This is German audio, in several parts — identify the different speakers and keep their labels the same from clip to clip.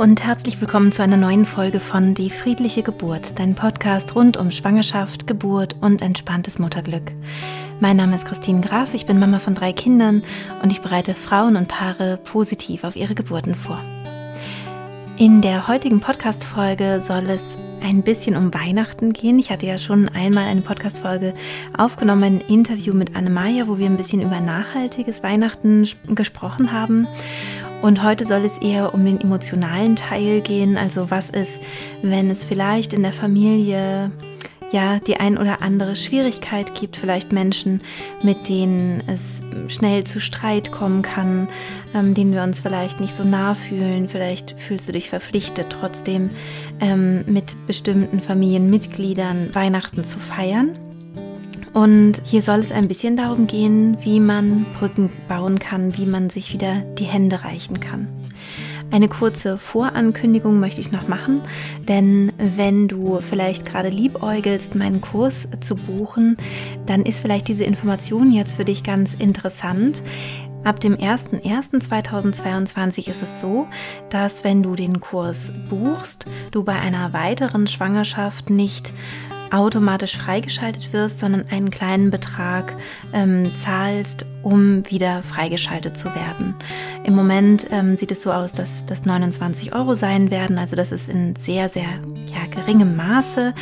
Speaker 1: Und herzlich willkommen zu einer neuen Folge von Die friedliche Geburt, dein Podcast rund um Schwangerschaft, Geburt und entspanntes Mutterglück. Mein Name ist Christine Graf, ich bin Mama von drei Kindern und ich bereite Frauen und Paare positiv auf ihre Geburten vor. In der heutigen Podcast-Folge soll es ein bisschen um Weihnachten gehen. Ich hatte ja schon einmal eine Podcast-Folge aufgenommen, ein Interview mit Anne-Maja, wo wir ein bisschen über nachhaltiges Weihnachten gesprochen haben. Und heute soll es eher um den emotionalen Teil gehen. Also was ist, wenn es vielleicht in der Familie ja die ein oder andere Schwierigkeit gibt, vielleicht Menschen, mit denen es schnell zu Streit kommen kann, ähm, denen wir uns vielleicht nicht so nah fühlen. Vielleicht fühlst du dich verpflichtet, trotzdem ähm, mit bestimmten Familienmitgliedern Weihnachten zu feiern. Und hier soll es ein bisschen darum gehen, wie man Brücken bauen kann, wie man sich wieder die Hände reichen kann. Eine kurze Vorankündigung möchte ich noch machen, denn wenn du vielleicht gerade liebäugelst, meinen Kurs zu buchen, dann ist vielleicht diese Information jetzt für dich ganz interessant. Ab dem 01.01.2022 ist es so, dass wenn du den Kurs buchst, du bei einer weiteren Schwangerschaft nicht automatisch freigeschaltet wirst, sondern einen kleinen Betrag ähm, zahlst, um wieder freigeschaltet zu werden. Im Moment ähm, sieht es so aus, dass das 29 Euro sein werden. Also das ist in sehr, sehr ja, geringem Maße.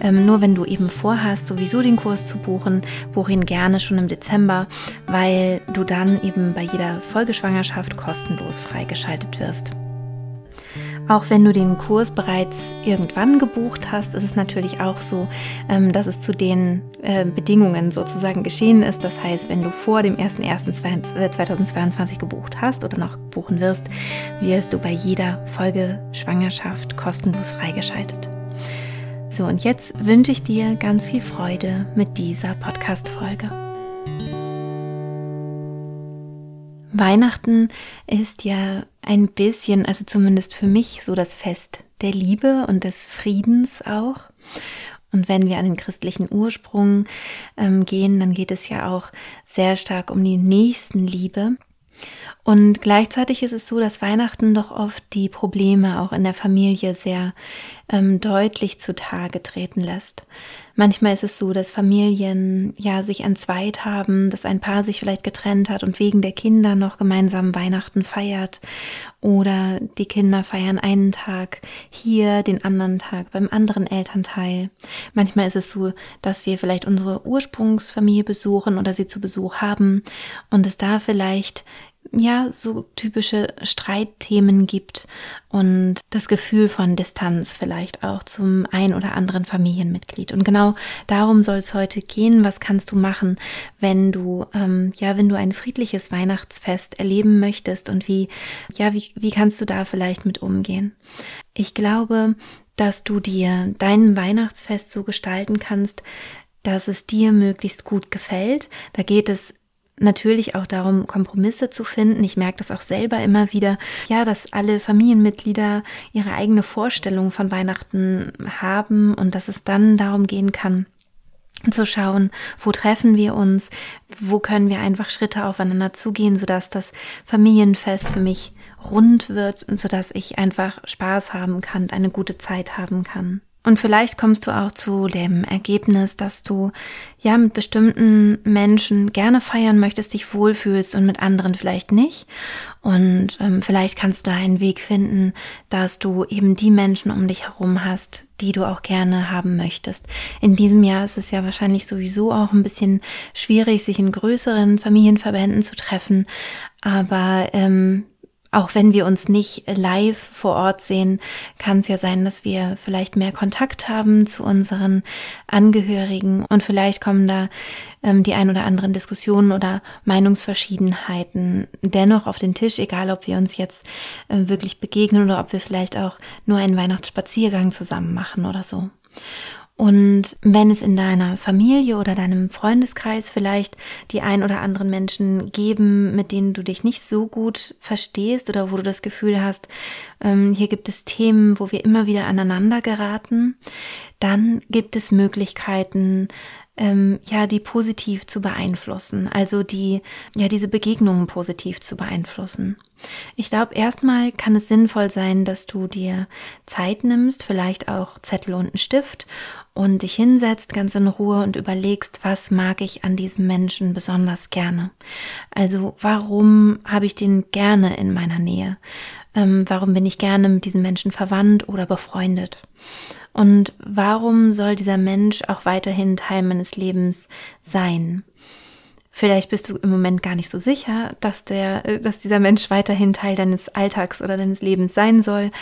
Speaker 1: Ähm, nur wenn du eben vorhast, sowieso den Kurs zu buchen, buche ihn gerne schon im Dezember, weil du dann eben bei jeder Folgeschwangerschaft kostenlos freigeschaltet wirst. Auch wenn du den Kurs bereits irgendwann gebucht hast, ist es natürlich auch so, ähm, dass es zu den äh, Bedingungen sozusagen geschehen ist. Das heißt, wenn du vor dem 01.01.2022 gebucht hast oder noch buchen wirst, wirst du bei jeder Folge Schwangerschaft kostenlos freigeschaltet. So, und jetzt wünsche ich dir ganz viel Freude mit dieser Podcast-Folge. Weihnachten ist ja ein bisschen, also zumindest für mich, so das Fest der Liebe und des Friedens auch. Und wenn wir an den christlichen Ursprung ähm, gehen, dann geht es ja auch sehr stark um die Nächstenliebe. Und gleichzeitig ist es so, dass Weihnachten doch oft die Probleme auch in der Familie sehr ähm, deutlich zutage treten lässt. Manchmal ist es so, dass Familien ja sich entzweit haben, dass ein Paar sich vielleicht getrennt hat und wegen der Kinder noch gemeinsam Weihnachten feiert oder die Kinder feiern einen Tag hier, den anderen Tag beim anderen Elternteil. Manchmal ist es so, dass wir vielleicht unsere Ursprungsfamilie besuchen oder sie zu Besuch haben und es da vielleicht ja, so typische Streitthemen gibt und das Gefühl von Distanz vielleicht auch zum ein oder anderen Familienmitglied. Und genau darum soll es heute gehen. Was kannst du machen, wenn du, ähm, ja, wenn du ein friedliches Weihnachtsfest erleben möchtest und wie, ja, wie, wie kannst du da vielleicht mit umgehen? Ich glaube, dass du dir dein Weihnachtsfest so gestalten kannst, dass es dir möglichst gut gefällt. Da geht es natürlich auch darum, Kompromisse zu finden. Ich merke das auch selber immer wieder, ja, dass alle Familienmitglieder ihre eigene Vorstellung von Weihnachten haben und dass es dann darum gehen kann, zu schauen, wo treffen wir uns, wo können wir einfach Schritte aufeinander zugehen, sodass das Familienfest für mich rund wird und sodass ich einfach Spaß haben kann, eine gute Zeit haben kann. Und vielleicht kommst du auch zu dem Ergebnis, dass du ja mit bestimmten Menschen gerne feiern möchtest, dich wohlfühlst und mit anderen vielleicht nicht. Und ähm, vielleicht kannst du da einen Weg finden, dass du eben die Menschen um dich herum hast, die du auch gerne haben möchtest. In diesem Jahr ist es ja wahrscheinlich sowieso auch ein bisschen schwierig, sich in größeren Familienverbänden zu treffen. Aber ähm, auch wenn wir uns nicht live vor Ort sehen, kann es ja sein, dass wir vielleicht mehr Kontakt haben zu unseren Angehörigen und vielleicht kommen da ähm, die ein oder anderen Diskussionen oder Meinungsverschiedenheiten dennoch auf den Tisch, egal ob wir uns jetzt äh, wirklich begegnen oder ob wir vielleicht auch nur einen Weihnachtsspaziergang zusammen machen oder so. Und wenn es in deiner Familie oder deinem Freundeskreis vielleicht die ein oder anderen Menschen geben, mit denen du dich nicht so gut verstehst oder wo du das Gefühl hast, ähm, hier gibt es Themen, wo wir immer wieder aneinander geraten, dann gibt es Möglichkeiten, ähm, ja, die positiv zu beeinflussen, also die, ja, diese Begegnungen positiv zu beeinflussen. Ich glaube, erstmal kann es sinnvoll sein, dass du dir Zeit nimmst, vielleicht auch Zettel und einen Stift und dich hinsetzt ganz in Ruhe und überlegst, was mag ich an diesem Menschen besonders gerne? Also warum habe ich den gerne in meiner Nähe? Ähm, warum bin ich gerne mit diesem Menschen verwandt oder befreundet? Und warum soll dieser Mensch auch weiterhin Teil meines Lebens sein? Vielleicht bist du im Moment gar nicht so sicher, dass der, äh, dass dieser Mensch weiterhin Teil deines Alltags oder deines Lebens sein soll.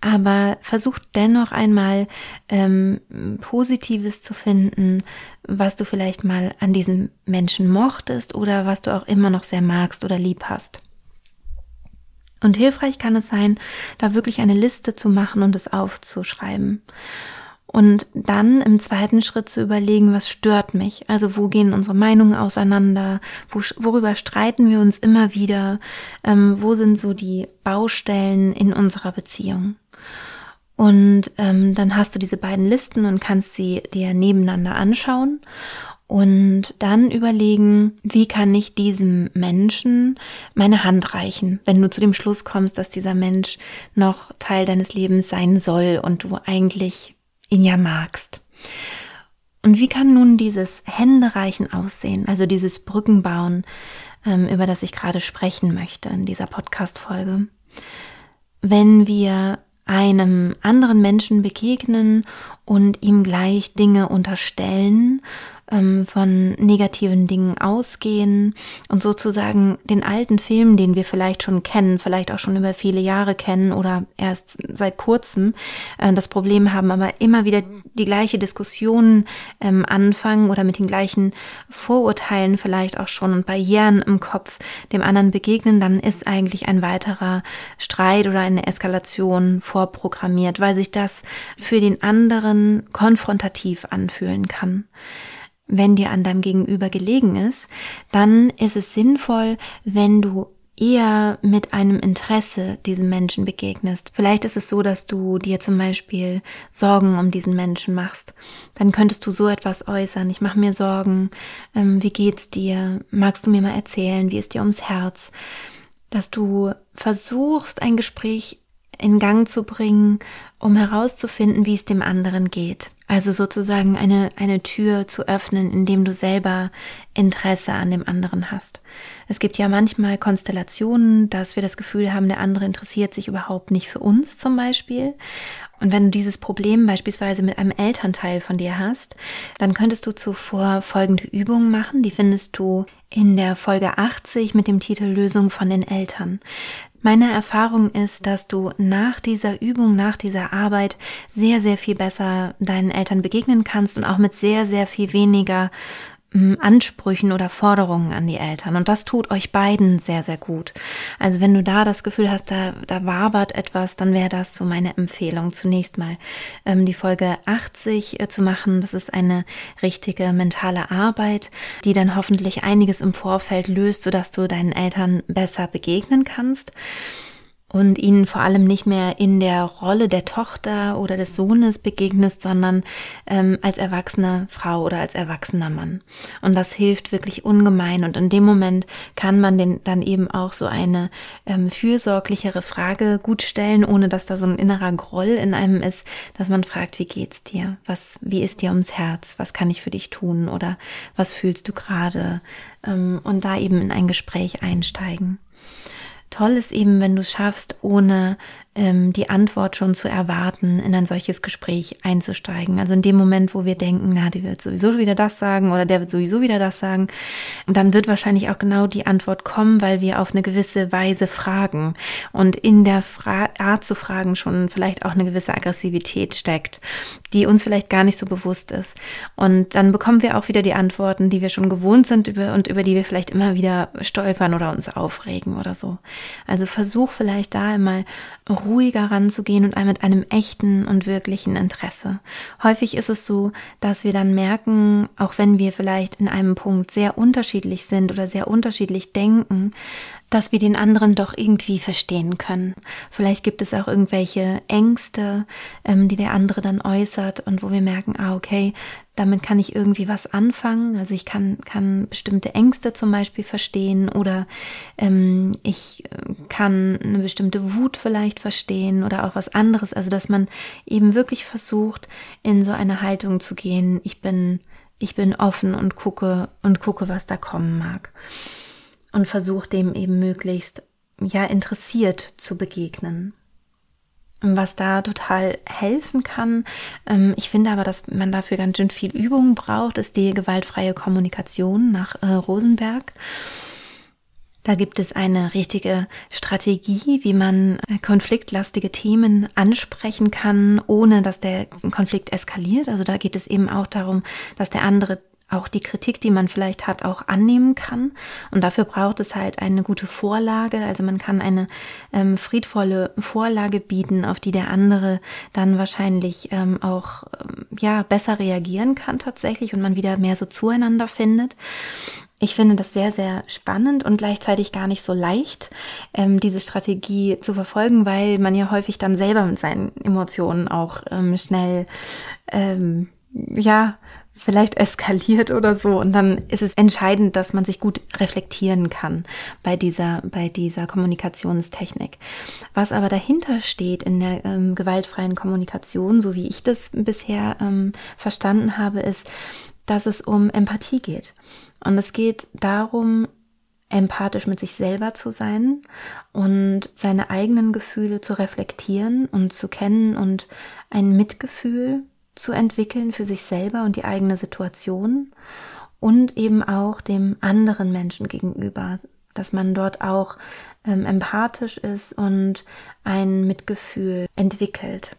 Speaker 1: Aber versuch dennoch einmal ähm, Positives zu finden, was du vielleicht mal an diesem Menschen mochtest oder was du auch immer noch sehr magst oder lieb hast. Und hilfreich kann es sein, da wirklich eine Liste zu machen und es aufzuschreiben. Und dann im zweiten Schritt zu überlegen, was stört mich? Also wo gehen unsere Meinungen auseinander? Wo, worüber streiten wir uns immer wieder? Ähm, wo sind so die Baustellen in unserer Beziehung? Und ähm, dann hast du diese beiden Listen und kannst sie dir nebeneinander anschauen und dann überlegen, wie kann ich diesem Menschen meine Hand reichen, wenn du zu dem Schluss kommst, dass dieser Mensch noch Teil deines Lebens sein soll und du eigentlich ihn ja magst. Und wie kann nun dieses Händereichen aussehen, also dieses Brückenbauen, ähm, über das ich gerade sprechen möchte in dieser Podcast-Folge? Wenn wir einem anderen Menschen begegnen und ihm gleich Dinge unterstellen ähm, von negativen Dingen ausgehen und sozusagen den alten Film, den wir vielleicht schon kennen, vielleicht auch schon über viele Jahre kennen oder erst seit kurzem äh, das Problem haben, aber immer wieder die gleiche Diskussion ähm, anfangen oder mit den gleichen Vorurteilen vielleicht auch schon und Barrieren im Kopf dem anderen begegnen, dann ist eigentlich ein weiterer Streit oder eine Eskalation vorprogrammiert, weil sich das für den anderen konfrontativ anfühlen kann wenn dir an deinem Gegenüber gelegen ist, dann ist es sinnvoll, wenn du eher mit einem Interesse diesem Menschen begegnest. Vielleicht ist es so, dass du dir zum Beispiel Sorgen um diesen Menschen machst. Dann könntest du so etwas äußern. Ich mache mir Sorgen. Ähm, wie geht's dir? Magst du mir mal erzählen? Wie ist dir ums Herz? Dass du versuchst, ein Gespräch in Gang zu bringen, um herauszufinden, wie es dem anderen geht. Also sozusagen eine, eine Tür zu öffnen, indem du selber Interesse an dem anderen hast. Es gibt ja manchmal Konstellationen, dass wir das Gefühl haben, der andere interessiert sich überhaupt nicht für uns zum Beispiel. Und wenn du dieses Problem beispielsweise mit einem Elternteil von dir hast, dann könntest du zuvor folgende Übung machen. Die findest du in der Folge 80 mit dem Titel Lösung von den Eltern. Meine Erfahrung ist, dass du nach dieser Übung, nach dieser Arbeit sehr, sehr viel besser deinen Eltern begegnen kannst und auch mit sehr, sehr viel weniger Ansprüchen oder Forderungen an die Eltern. Und das tut euch beiden sehr, sehr gut. Also wenn du da das Gefühl hast, da, da wabert etwas, dann wäre das so meine Empfehlung. Zunächst mal ähm, die Folge 80 äh, zu machen. Das ist eine richtige mentale Arbeit, die dann hoffentlich einiges im Vorfeld löst, sodass du deinen Eltern besser begegnen kannst und ihnen vor allem nicht mehr in der Rolle der Tochter oder des Sohnes begegnest, sondern ähm, als erwachsene Frau oder als erwachsener Mann. Und das hilft wirklich ungemein. Und in dem Moment kann man den dann eben auch so eine ähm, fürsorglichere Frage gut stellen, ohne dass da so ein innerer Groll in einem ist, dass man fragt, wie geht's dir? Was, wie ist dir ums Herz? Was kann ich für dich tun? Oder was fühlst du gerade? Ähm, und da eben in ein Gespräch einsteigen. Toll ist eben, wenn du es schaffst, ohne ähm, die Antwort schon zu erwarten, in ein solches Gespräch einzusteigen. Also in dem Moment, wo wir denken, na, die wird sowieso wieder das sagen oder der wird sowieso wieder das sagen, dann wird wahrscheinlich auch genau die Antwort kommen, weil wir auf eine gewisse Weise fragen und in der Fra Art zu fragen schon vielleicht auch eine gewisse Aggressivität steckt, die uns vielleicht gar nicht so bewusst ist. Und dann bekommen wir auch wieder die Antworten, die wir schon gewohnt sind über, und über die wir vielleicht immer wieder stolpern oder uns aufregen oder so. Also versuch vielleicht da einmal ruhiger ranzugehen und mit einem echten und wirklichen Interesse. Häufig ist es so, dass wir dann merken, auch wenn wir vielleicht in einem Punkt sehr unterschiedlich sind oder sehr unterschiedlich denken, dass wir den anderen doch irgendwie verstehen können. Vielleicht gibt es auch irgendwelche Ängste, ähm, die der andere dann äußert und wo wir merken, ah, okay, damit kann ich irgendwie was anfangen. Also ich kann, kann bestimmte Ängste zum Beispiel verstehen oder ähm, ich äh, kann eine bestimmte Wut vielleicht verstehen oder auch was anderes. Also dass man eben wirklich versucht, in so eine Haltung zu gehen. Ich bin, ich bin offen und gucke und gucke, was da kommen mag. Und versuche dem eben möglichst ja interessiert zu begegnen was da total helfen kann. Ähm, ich finde aber, dass man dafür ganz schön viel Übung braucht, ist die gewaltfreie Kommunikation nach äh, Rosenberg. Da gibt es eine richtige Strategie, wie man äh, konfliktlastige Themen ansprechen kann, ohne dass der Konflikt eskaliert. Also da geht es eben auch darum, dass der andere auch die Kritik, die man vielleicht hat, auch annehmen kann. Und dafür braucht es halt eine gute Vorlage. Also man kann eine ähm, friedvolle Vorlage bieten, auf die der andere dann wahrscheinlich ähm, auch ähm, ja besser reagieren kann tatsächlich und man wieder mehr so zueinander findet. Ich finde das sehr, sehr spannend und gleichzeitig gar nicht so leicht, ähm, diese Strategie zu verfolgen, weil man ja häufig dann selber mit seinen Emotionen auch ähm, schnell ähm, ja vielleicht eskaliert oder so. Und dann ist es entscheidend, dass man sich gut reflektieren kann bei dieser, bei dieser Kommunikationstechnik. Was aber dahinter steht in der ähm, gewaltfreien Kommunikation, so wie ich das bisher ähm, verstanden habe, ist, dass es um Empathie geht. Und es geht darum, empathisch mit sich selber zu sein und seine eigenen Gefühle zu reflektieren und zu kennen und ein Mitgefühl zu entwickeln für sich selber und die eigene Situation und eben auch dem anderen Menschen gegenüber, dass man dort auch ähm, empathisch ist und ein Mitgefühl entwickelt.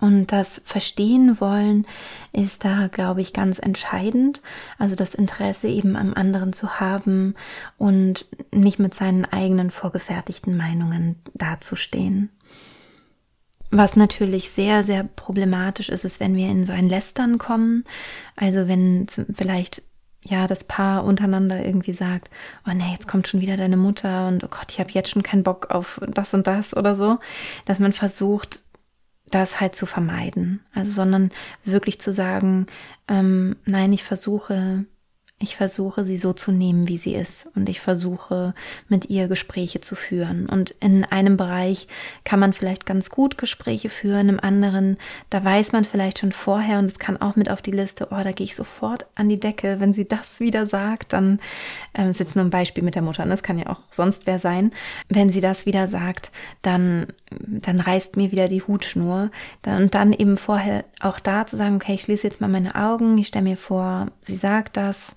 Speaker 1: Und das Verstehen wollen ist da, glaube ich, ganz entscheidend. Also das Interesse eben am anderen zu haben und nicht mit seinen eigenen vorgefertigten Meinungen dazustehen. Was natürlich sehr, sehr problematisch ist, ist, wenn wir in so ein Lästern kommen. Also wenn vielleicht ja das Paar untereinander irgendwie sagt, oh nee, jetzt kommt schon wieder deine Mutter und oh Gott, ich habe jetzt schon keinen Bock auf das und das oder so, dass man versucht, das halt zu vermeiden. Also sondern wirklich zu sagen, ähm, nein, ich versuche ich versuche sie so zu nehmen, wie sie ist und ich versuche mit ihr Gespräche zu führen. Und in einem Bereich kann man vielleicht ganz gut Gespräche führen, im anderen, da weiß man vielleicht schon vorher und es kann auch mit auf die Liste, oh, da gehe ich sofort an die Decke. Wenn sie das wieder sagt, dann äh, ist jetzt nur ein Beispiel mit der Mutter, das kann ja auch sonst wer sein. Wenn sie das wieder sagt, dann, dann reißt mir wieder die Hutschnur. Und dann eben vorher auch da zu sagen, okay, ich schließe jetzt mal meine Augen, ich stelle mir vor, sie sagt das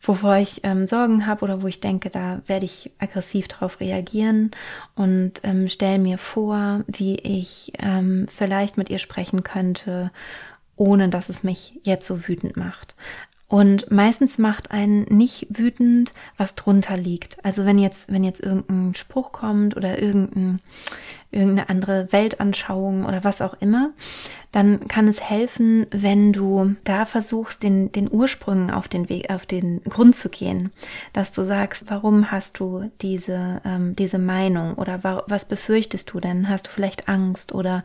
Speaker 1: wovor ich ähm, Sorgen habe oder wo ich denke, da werde ich aggressiv darauf reagieren und ähm, stelle mir vor, wie ich ähm, vielleicht mit ihr sprechen könnte, ohne dass es mich jetzt so wütend macht. Und meistens macht einen nicht wütend, was drunter liegt. Also wenn jetzt, wenn jetzt irgendein Spruch kommt oder irgendein, irgendeine andere Weltanschauung oder was auch immer, dann kann es helfen, wenn du da versuchst, den, den Ursprüngen auf den Weg, auf den Grund zu gehen, dass du sagst, warum hast du diese, ähm, diese Meinung oder wa was befürchtest du denn? Hast du vielleicht Angst oder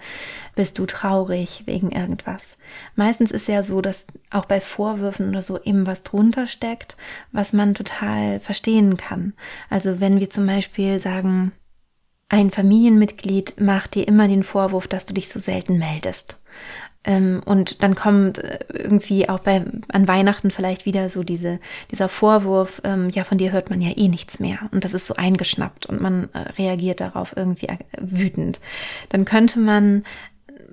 Speaker 1: bist du traurig wegen irgendwas? Meistens ist ja so, dass auch bei Vorwürfen oder so eben was drunter steckt, was man total verstehen kann. Also wenn wir zum Beispiel sagen, ein Familienmitglied macht dir immer den Vorwurf, dass du dich so selten meldest. Ähm, und dann kommt äh, irgendwie auch bei an Weihnachten vielleicht wieder so diese dieser Vorwurf, ähm, ja von dir hört man ja eh nichts mehr und das ist so eingeschnappt und man äh, reagiert darauf irgendwie äh, wütend. Dann könnte man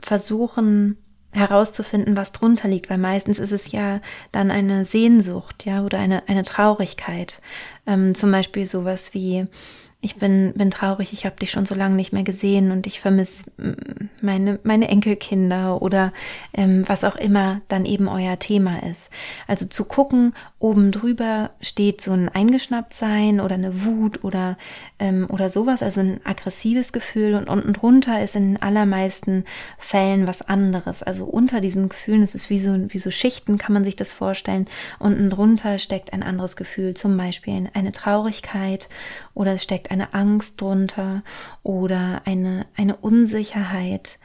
Speaker 1: versuchen herauszufinden, was drunter liegt, weil meistens ist es ja dann eine Sehnsucht, ja, oder eine, eine Traurigkeit. Ähm, zum Beispiel sowas wie, ich bin, bin traurig, ich habe dich schon so lange nicht mehr gesehen und ich vermisse meine, meine Enkelkinder oder ähm, was auch immer dann eben euer Thema ist. Also zu gucken, oben drüber steht so ein Eingeschnapptsein oder eine Wut oder, ähm, oder sowas, also ein aggressives Gefühl und unten drunter ist in allermeisten Fällen was anderes. Also unter diesen Gefühlen ist es wie so, wie so Schichten, kann man sich das vorstellen. Unten drunter steckt ein anderes Gefühl, zum Beispiel eine Traurigkeit oder es steckt eine Angst drunter oder eine, eine Unsicherheit.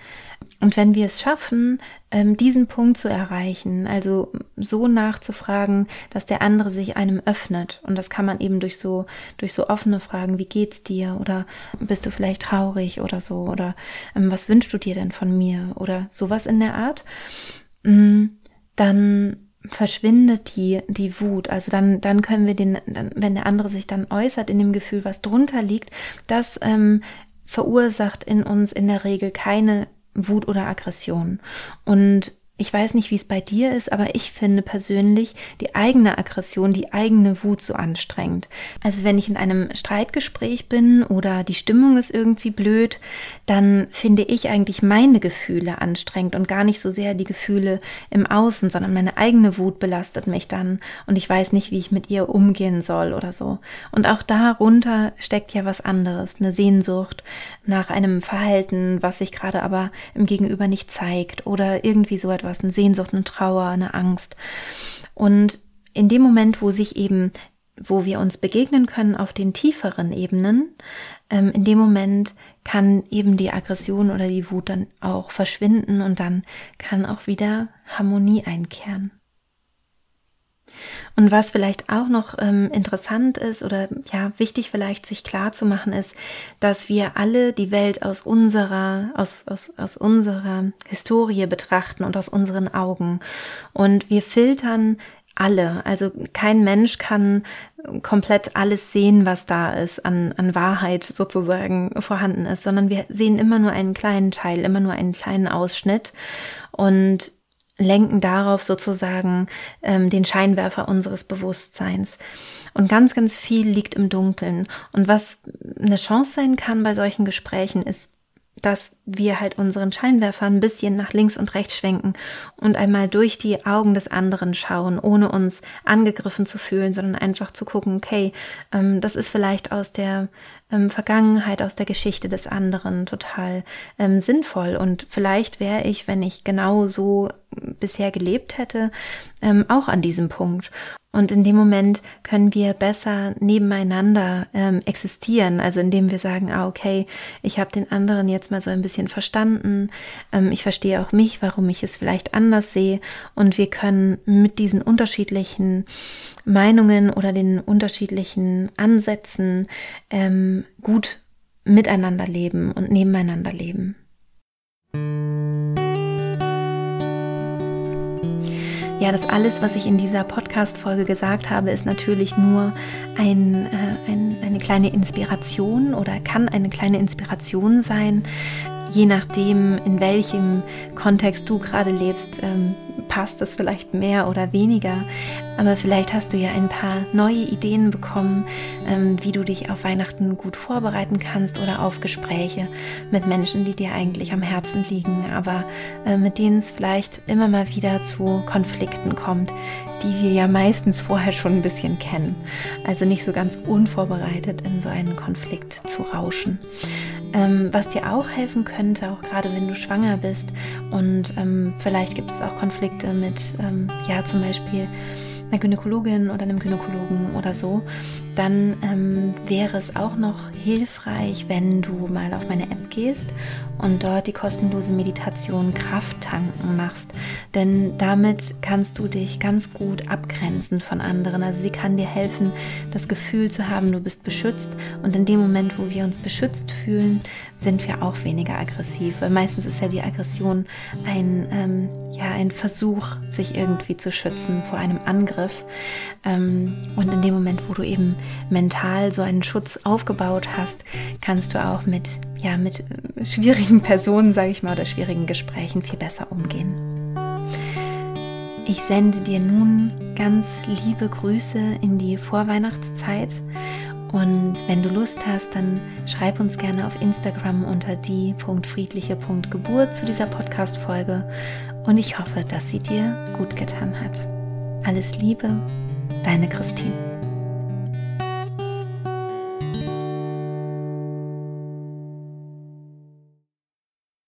Speaker 1: und wenn wir es schaffen, ähm, diesen Punkt zu erreichen, also so nachzufragen, dass der andere sich einem öffnet, und das kann man eben durch so, durch so offene Fragen, wie geht's dir? Oder bist du vielleicht traurig oder so? Oder ähm, was wünschst du dir denn von mir? Oder sowas in der Art, mm, dann verschwindet die, die Wut. Also dann, dann können wir den, dann, wenn der andere sich dann äußert in dem Gefühl, was drunter liegt, das ähm, verursacht in uns in der Regel keine Wut oder Aggression. Und ich weiß nicht, wie es bei dir ist, aber ich finde persönlich die eigene Aggression, die eigene Wut so anstrengend. Also wenn ich in einem Streitgespräch bin oder die Stimmung ist irgendwie blöd, dann finde ich eigentlich meine Gefühle anstrengend und gar nicht so sehr die Gefühle im Außen, sondern meine eigene Wut belastet mich dann und ich weiß nicht, wie ich mit ihr umgehen soll oder so. Und auch darunter steckt ja was anderes, eine Sehnsucht nach einem Verhalten, was sich gerade aber im Gegenüber nicht zeigt oder irgendwie so etwas eine Sehnsucht, eine Trauer, eine Angst. Und in dem Moment, wo sich eben, wo wir uns begegnen können auf den tieferen Ebenen, ähm, in dem Moment kann eben die Aggression oder die Wut dann auch verschwinden und dann kann auch wieder Harmonie einkehren. Und was vielleicht auch noch ähm, interessant ist oder ja wichtig vielleicht sich klar zu machen ist, dass wir alle die Welt aus unserer aus aus aus unserer Historie betrachten und aus unseren Augen und wir filtern alle. Also kein Mensch kann komplett alles sehen, was da ist, an, an Wahrheit sozusagen vorhanden ist, sondern wir sehen immer nur einen kleinen Teil, immer nur einen kleinen Ausschnitt. Und lenken darauf sozusagen ähm, den Scheinwerfer unseres Bewusstseins. Und ganz, ganz viel liegt im Dunkeln. Und was eine Chance sein kann bei solchen Gesprächen, ist dass wir halt unseren Scheinwerfer ein bisschen nach links und rechts schwenken und einmal durch die Augen des anderen schauen, ohne uns angegriffen zu fühlen, sondern einfach zu gucken, okay, ähm, das ist vielleicht aus der ähm, Vergangenheit, aus der Geschichte des anderen total ähm, sinnvoll. Und vielleicht wäre ich, wenn ich genau so bisher gelebt hätte, ähm, auch an diesem Punkt. Und in dem Moment können wir besser nebeneinander ähm, existieren. Also indem wir sagen, ah, okay, ich habe den anderen jetzt mal so ein bisschen verstanden. Ähm, ich verstehe auch mich, warum ich es vielleicht anders sehe. Und wir können mit diesen unterschiedlichen Meinungen oder den unterschiedlichen Ansätzen ähm, gut miteinander leben und nebeneinander leben. Ja, das alles, was ich in dieser Podcast-Folge gesagt habe, ist natürlich nur ein, äh, ein, eine kleine Inspiration oder kann eine kleine Inspiration sein. Je nachdem, in welchem Kontext du gerade lebst, ähm, passt es vielleicht mehr oder weniger. Aber vielleicht hast du ja ein paar neue Ideen bekommen, ähm, wie du dich auf Weihnachten gut vorbereiten kannst oder auf Gespräche mit Menschen, die dir eigentlich am Herzen liegen, aber äh, mit denen es vielleicht immer mal wieder zu Konflikten kommt, die wir ja meistens vorher schon ein bisschen kennen. Also nicht so ganz unvorbereitet in so einen Konflikt zu rauschen. Ähm, was dir auch helfen könnte, auch gerade wenn du schwanger bist und ähm, vielleicht gibt es auch Konflikte mit, ähm, ja, zum Beispiel einer Gynäkologin oder einem Gynäkologen oder so, dann ähm, wäre es auch noch hilfreich, wenn du mal auf meine App gehst und dort die kostenlose Meditation Kraft tanken machst. Denn damit kannst du dich ganz gut abgrenzen von anderen. Also sie kann dir helfen, das Gefühl zu haben, du bist beschützt. Und in dem Moment, wo wir uns beschützt fühlen, sind wir auch weniger aggressiv. Weil meistens ist ja die Aggression ein, ähm, ja, ein Versuch, sich irgendwie zu schützen vor einem Angriff. Ähm, und in dem Moment, wo du eben mental so einen Schutz aufgebaut hast, kannst du auch mit, ja, mit schwierigen Personen, sage ich mal, oder schwierigen Gesprächen viel besser umgehen. Ich sende dir nun ganz liebe Grüße in die Vorweihnachtszeit. Und wenn du Lust hast, dann schreib uns gerne auf Instagram unter die.friedliche.geburt zu dieser Podcast-Folge. Und ich hoffe, dass sie dir gut getan hat. Alles Liebe, deine Christine.